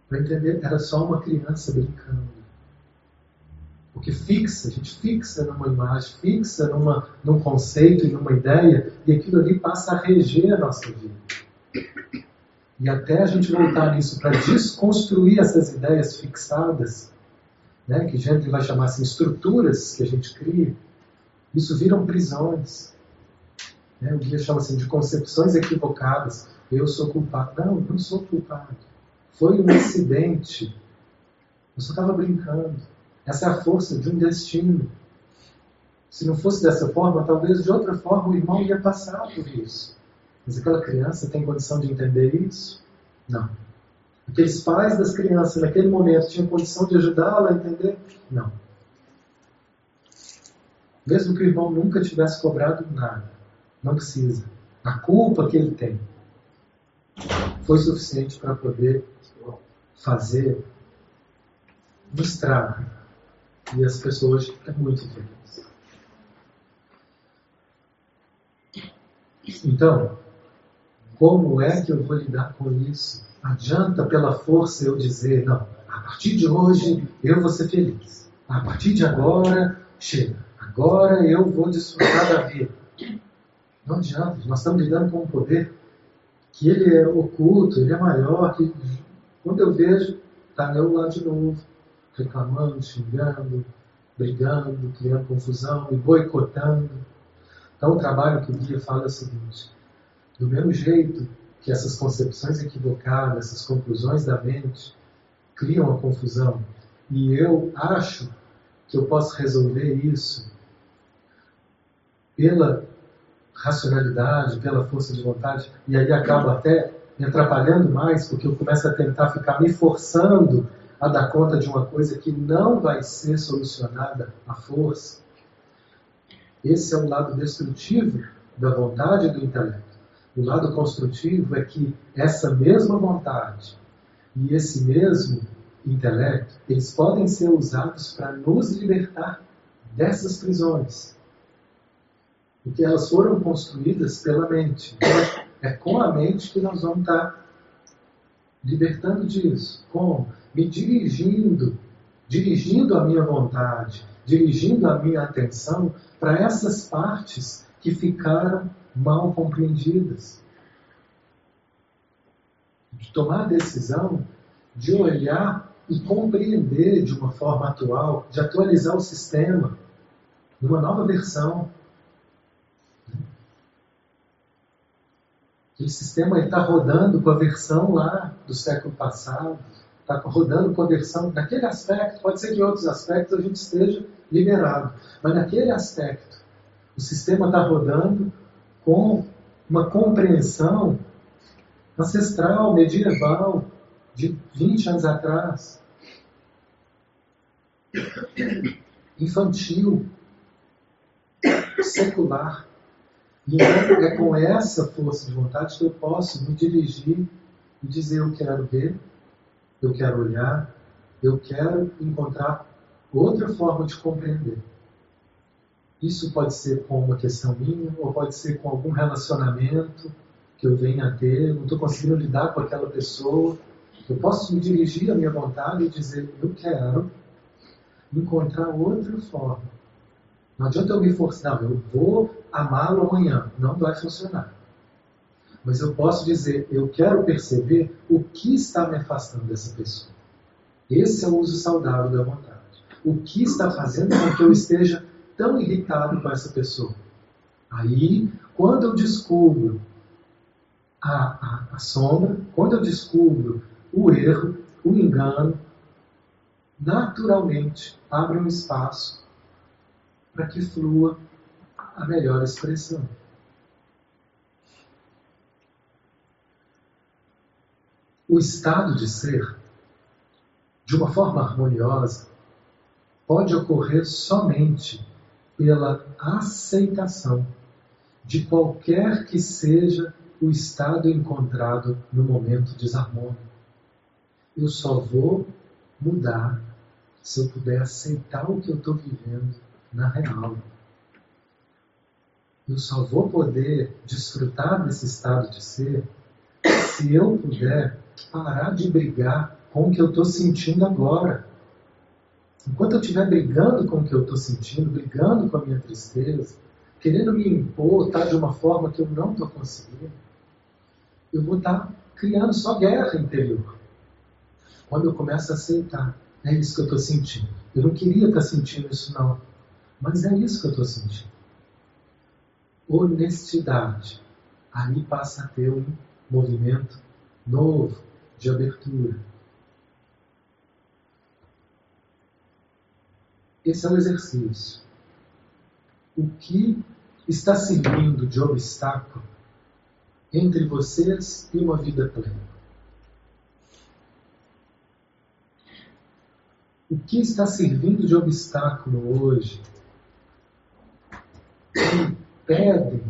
Para entender, era só uma criança brincando. Porque fixa, a gente fixa numa imagem, fixa numa, num conceito e numa ideia, e aquilo ali passa a reger a nossa vida. E até a gente voltar nisso para desconstruir essas ideias fixadas, né, que gente vai chamar assim, estruturas que a gente cria, isso viram prisões. Né? O guia chama assim de concepções equivocadas. Eu sou culpado. Não, não sou culpado. Foi um acidente. Eu só estava brincando. Essa é a força de um destino. Se não fosse dessa forma, talvez de outra forma o irmão ia passar por isso. Mas aquela criança tem condição de entender isso? Não. Aqueles pais das crianças naquele momento tinham condição de ajudá-la a entender? Não. Mesmo que o irmão nunca tivesse cobrado nada, não precisa. A culpa que ele tem foi suficiente para poder fazer estrago. E as pessoas ficam muito felizes. Então, como é que eu vou lidar com isso? adianta pela força eu dizer, não, a partir de hoje eu vou ser feliz. A partir de agora, chega. Agora eu vou desfrutar da vida. Não adianta, nós estamos lidando com um poder que ele é oculto, ele é maior, que quando eu vejo, está eu lá de novo, reclamando, xingando, brigando, criando confusão e boicotando. Então o trabalho que o Guia fala é o seguinte, do mesmo jeito que essas concepções equivocadas, essas conclusões da mente, criam a confusão. E eu acho que eu posso resolver isso pela racionalidade, pela força de vontade, e aí acabo até me atrapalhando mais, porque eu começo a tentar ficar me forçando a dar conta de uma coisa que não vai ser solucionada à força. Esse é o lado destrutivo da vontade do intelecto. O lado construtivo é que essa mesma vontade e esse mesmo intelecto, eles podem ser usados para nos libertar dessas prisões. Porque elas foram construídas pela mente. Então, é com a mente que nós vamos estar libertando disso. Como? Me dirigindo, dirigindo a minha vontade, dirigindo a minha atenção para essas partes que ficaram mal compreendidas. De tomar a decisão de olhar e compreender de uma forma atual, de atualizar o sistema numa nova versão. Aquele sistema está rodando com a versão lá do século passado. Está rodando conversão naquele aspecto, pode ser que em outros aspectos a gente esteja liberado, mas naquele aspecto, o sistema está rodando com uma compreensão ancestral, medieval, de 20 anos atrás, infantil, secular. E é com essa força de vontade que eu posso me dirigir e dizer: eu quero ver, eu quero olhar, eu quero encontrar outra forma de compreender. Isso pode ser com uma questão minha, ou pode ser com algum relacionamento que eu venha a ter, não estou conseguindo lidar com aquela pessoa. Eu posso me dirigir à minha vontade e dizer: eu quero encontrar outra forma. Não adianta eu me forçar, não, eu vou amá-lo amanhã. Não vai funcionar. Mas eu posso dizer: eu quero perceber o que está me afastando dessa pessoa. Esse é o uso saudável da vontade. O que está fazendo com que eu esteja tão irritado com essa pessoa? Aí, quando eu descubro a, a, a sombra, quando eu descubro o erro, o engano, naturalmente abre um espaço para que flua a melhor expressão. O estado de ser, de uma forma harmoniosa, pode ocorrer somente pela aceitação de qualquer que seja o estado encontrado no momento desarmônico. Eu só vou mudar se eu puder aceitar o que eu estou vivendo na real. Eu só vou poder desfrutar desse estado de ser se eu puder parar de brigar com o que eu estou sentindo agora. Enquanto eu estiver brigando com o que eu estou sentindo, brigando com a minha tristeza, querendo me impor tá, de uma forma que eu não estou conseguindo, eu vou estar tá criando só guerra interior. Quando eu começo a aceitar, é isso que eu estou sentindo. Eu não queria estar tá sentindo isso, não. Mas é isso que eu estou sentindo. Honestidade. Aí passa a ter um movimento novo de abertura. Esse é o exercício. O que está servindo de obstáculo entre vocês e uma vida plena? O que está servindo de obstáculo hoje que impedem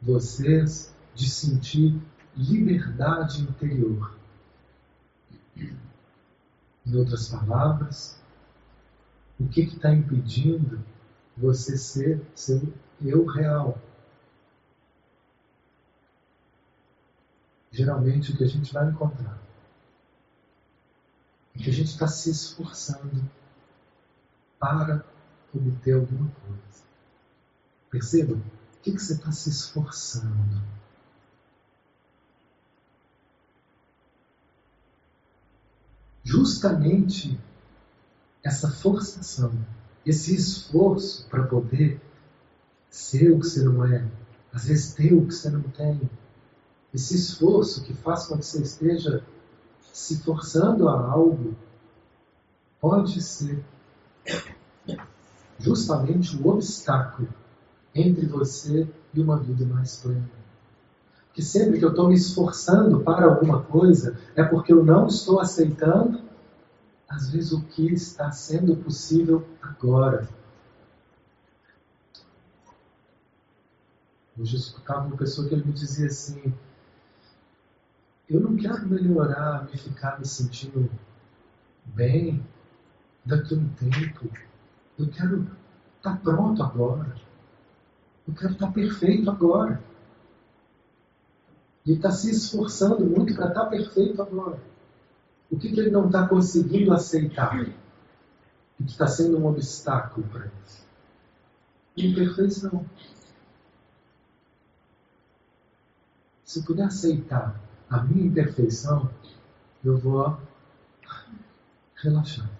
vocês de sentir liberdade interior? Em outras palavras, o que está impedindo você ser seu eu real? Geralmente o que a gente vai encontrar é que a gente está se esforçando para obter alguma coisa. Perceba? O que, que você está se esforçando? Justamente essa forçação, esse esforço para poder ser o que você não é, às vezes ter o que você não tem, esse esforço que faz com que você esteja se forçando a algo, pode ser justamente o obstáculo entre você e uma vida mais plena. Que sempre que eu estou me esforçando para alguma coisa, é porque eu não estou aceitando às vezes o que está sendo possível agora. Hoje eu escutava uma pessoa que ele me dizia assim: Eu não quero melhorar, me ficar me sentindo bem daqui a um tempo. Eu quero estar tá pronto agora. Eu quero estar tá perfeito agora. E está se esforçando muito para estar tá perfeito agora. O que, que ele não está conseguindo aceitar? E que está sendo um obstáculo para ele? Imperfeição. Se eu puder aceitar a minha imperfeição, eu vou relaxar.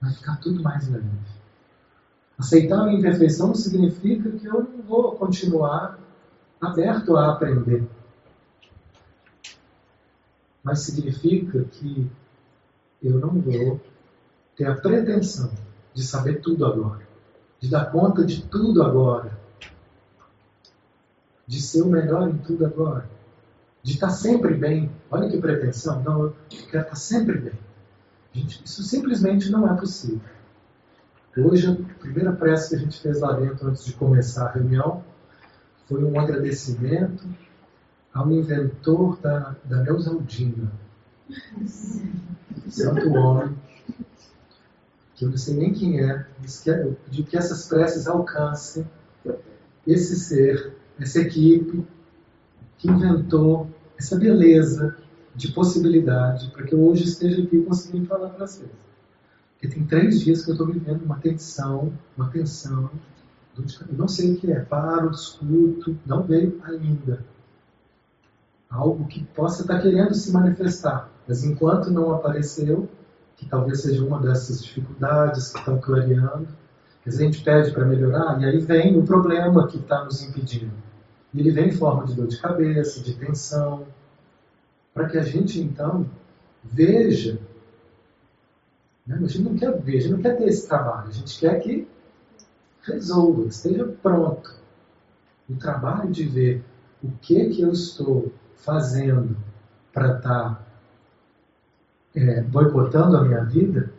Vai ficar tudo mais leve. Aceitar a minha imperfeição significa que eu não vou continuar aberto a aprender. mas significa que eu não vou ter a pretensão de saber tudo agora, de dar conta de tudo agora, de ser o melhor em tudo agora, de estar sempre bem. Olha que pretensão, não, eu quero estar sempre bem. Gente, isso simplesmente não é possível. Hoje, a primeira prece que a gente fez lá dentro antes de começar a reunião foi um agradecimento ao inventor da, da Neusaldina, santo homem, que eu não sei nem quem é, eu pedi que essas preces alcancem esse ser, essa equipe que inventou essa beleza de possibilidade para que eu hoje esteja aqui conseguindo falar para vocês. Porque tem três dias que eu estou vivendo uma tensão, uma tensão, eu não sei o que é, paro, discuto, não veio ainda. Algo que possa estar querendo se manifestar, mas enquanto não apareceu, que talvez seja uma dessas dificuldades que estão clareando, a gente pede para melhorar, e aí vem o problema que está nos impedindo. E ele vem em forma de dor de cabeça, de tensão, para que a gente então veja. Né? A gente não quer ver, a gente não quer ter esse trabalho, a gente quer que resolva, esteja pronto. O trabalho de ver o que que eu estou fazendo para estar tá, é, boicotando a minha vida,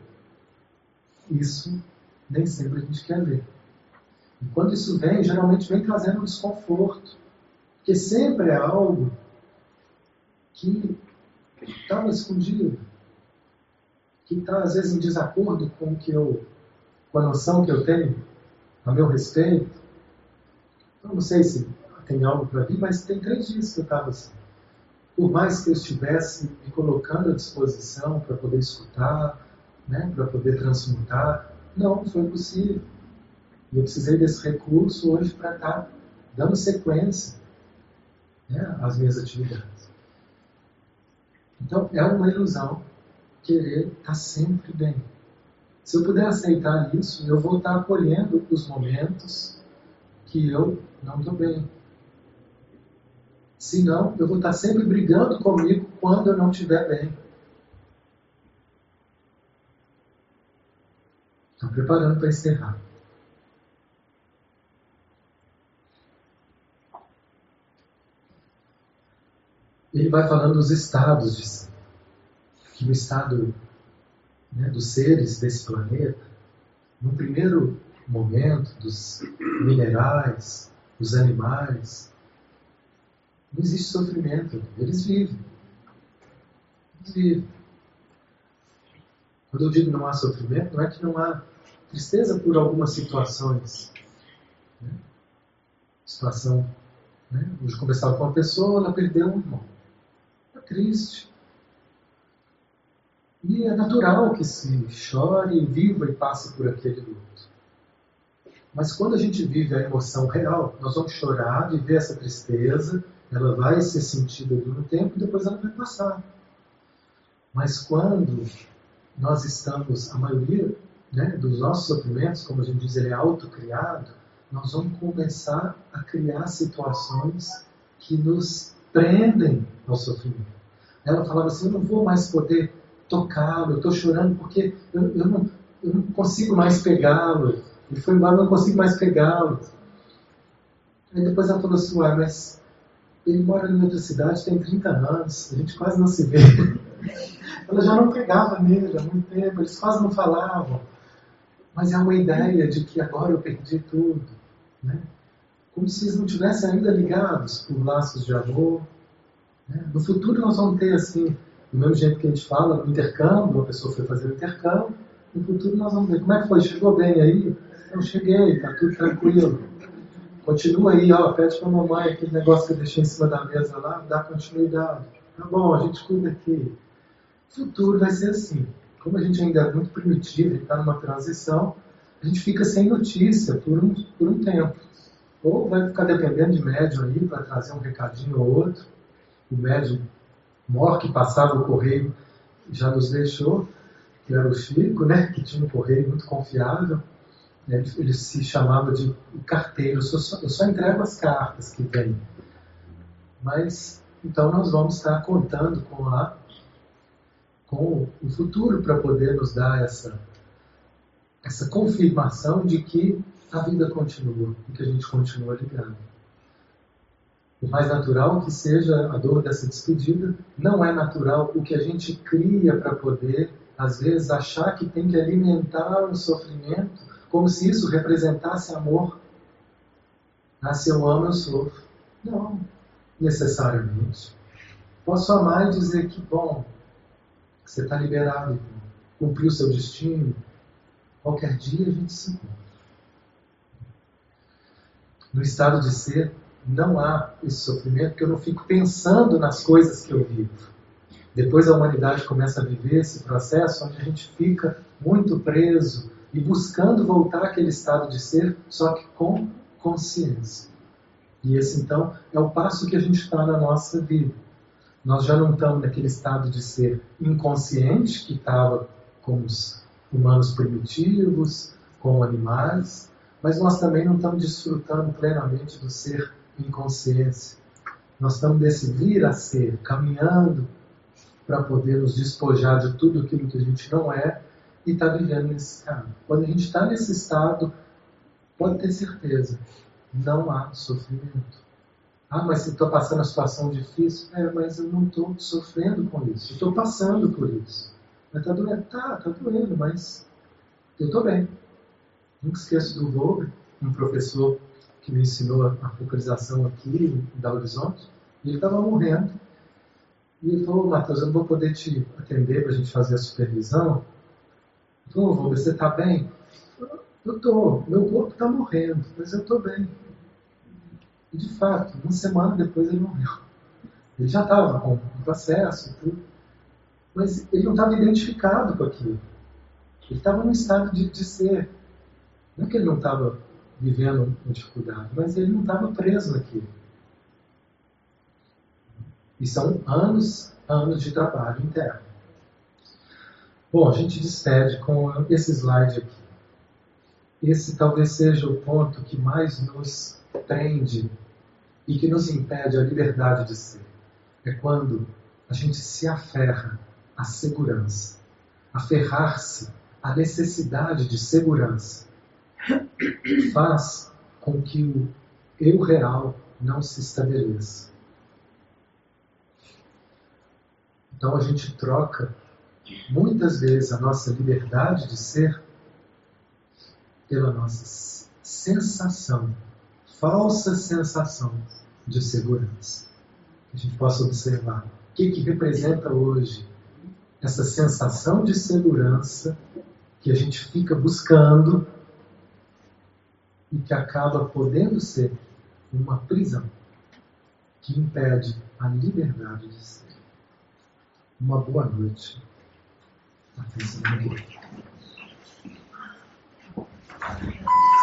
isso nem sempre a gente quer ver. E quando isso vem, geralmente vem trazendo um desconforto. Porque sempre é algo que estava escondido, que está às vezes em desacordo com, que eu, com a noção que eu tenho a meu respeito. Eu não sei se tem algo para vir, mas tem três dias que eu estava assim. Por mais que eu estivesse me colocando à disposição para poder escutar, né, para poder transmutar, não foi possível. E eu precisei desse recurso hoje para estar tá dando sequência né, às minhas atividades. Então, é uma ilusão querer estar tá sempre bem. Se eu puder aceitar isso, eu vou estar acolhendo os momentos que eu não estou bem. Senão, eu vou estar sempre brigando comigo quando eu não estiver bem. Estou preparando para encerrar. Ele vai falando dos estados de que o estado né, dos seres desse planeta, no primeiro momento, dos minerais, dos animais, não existe sofrimento, eles vivem. Eles vivem. Quando eu digo não há sofrimento, não é que não há tristeza por algumas situações. Né? Situação. Né? Hoje conversava com uma pessoa, ela perdeu um irmão. Está triste. E é natural que se chore, viva e passe por aquele luto. Mas quando a gente vive a emoção real, nós vamos chorar, viver essa tristeza, ela vai ser sentida por um tempo e depois ela vai passar. Mas quando nós estamos, a maioria né, dos nossos sofrimentos, como a gente diz, ele é autocriado, nós vamos começar a criar situações que nos prendem ao sofrimento. Ela falava assim: eu não vou mais poder tocá-lo, eu estou chorando porque eu, eu, não, eu, não, consigo mais pegá-lo. Ele foi embora, eu não consigo mais pegá-lo. Aí depois ela falou assim, ué, mas ele mora em outra cidade, tem 30 anos, a gente quase não se vê. ela já não pegava nele há muito tempo, eles quase não falavam. Mas é uma ideia de que agora eu perdi tudo. Né? Como se eles não tivessem ainda ligados por laços de amor. Né? No futuro nós vamos ter assim do mesmo jeito que a gente fala, intercâmbio, uma pessoa foi fazer o intercâmbio, no futuro nós vamos ver como é que foi, chegou bem aí? Eu cheguei, tá tudo tranquilo. Continua aí, ó, pede pra mamãe aquele negócio que eu deixei em cima da mesa lá, dá continuidade. Tá bom, a gente cuida aqui. O futuro vai ser assim. Como a gente ainda é muito primitivo, está numa transição, a gente fica sem notícia por um, por um tempo. Ou vai ficar dependendo de médium aí para trazer um recadinho ou outro. O médium maior que passava o correio já nos deixou, que era o Chico, né, que tinha um correio muito confiável. Ele, ele se chamava de carteiro, eu só, eu só entrego as cartas que vêm. Mas, então, nós vamos estar contando com a com o futuro para poder nos dar essa, essa confirmação de que a vida continua e que a gente continua ligado. O mais natural que seja a dor dessa despedida, não é natural o que a gente cria para poder, às vezes, achar que tem que alimentar o sofrimento, como se isso representasse amor. Ah, se eu amo, eu sofro. Não, necessariamente. Posso amar e dizer que bom, você está liberado, cumpriu seu destino. Qualquer dia a gente se encontra. No estado de ser, não há esse sofrimento, porque eu não fico pensando nas coisas que eu vivo. Depois a humanidade começa a viver esse processo onde a gente fica muito preso e buscando voltar àquele estado de ser, só que com consciência. E esse então é o passo que a gente está na nossa vida. Nós já não estamos naquele estado de ser inconsciente que estava com os humanos primitivos, com animais, mas nós também não estamos desfrutando plenamente do ser inconsciência. Nós estamos desse vir a ser, caminhando para poder nos despojar de tudo aquilo que a gente não é e está vivendo nesse estado. Quando a gente está nesse estado, pode ter certeza, não há sofrimento. Ah, mas se estou passando uma situação difícil, é, mas eu não estou sofrendo com isso. Estou passando por isso. Mas está doendo? Tá, está doendo, mas eu estou bem. Nunca esqueço do Volga, um professor que me ensinou a focalização aqui Belo Horizonte. E ele estava morrendo. E ele falou, Matheus, eu não vou poder te atender para a gente fazer a supervisão. Então, Volga, você está bem? Eu estou, meu corpo está morrendo, mas eu estou bem. E de fato, uma semana depois ele morreu. Ele já estava com o processo e tudo, mas ele não estava identificado com aquilo. Ele estava num estado de, de ser. Não é que ele não estava vivendo uma dificuldade, mas ele não estava preso naquilo. E são anos, anos de trabalho interno. Bom, a gente despede com esse slide aqui. Esse talvez seja o ponto que mais nos prende e que nos impede a liberdade de ser. É quando a gente se aferra à segurança, aferrar-se à necessidade de segurança, faz com que o eu real não se estabeleça. Então a gente troca muitas vezes a nossa liberdade de ser pela nossa sensação, falsa sensação de segurança. Que a gente possa observar o que, que representa hoje essa sensação de segurança que a gente fica buscando e que acaba podendo ser uma prisão que impede a liberdade de ser. Uma boa noite. Atenção. semana que.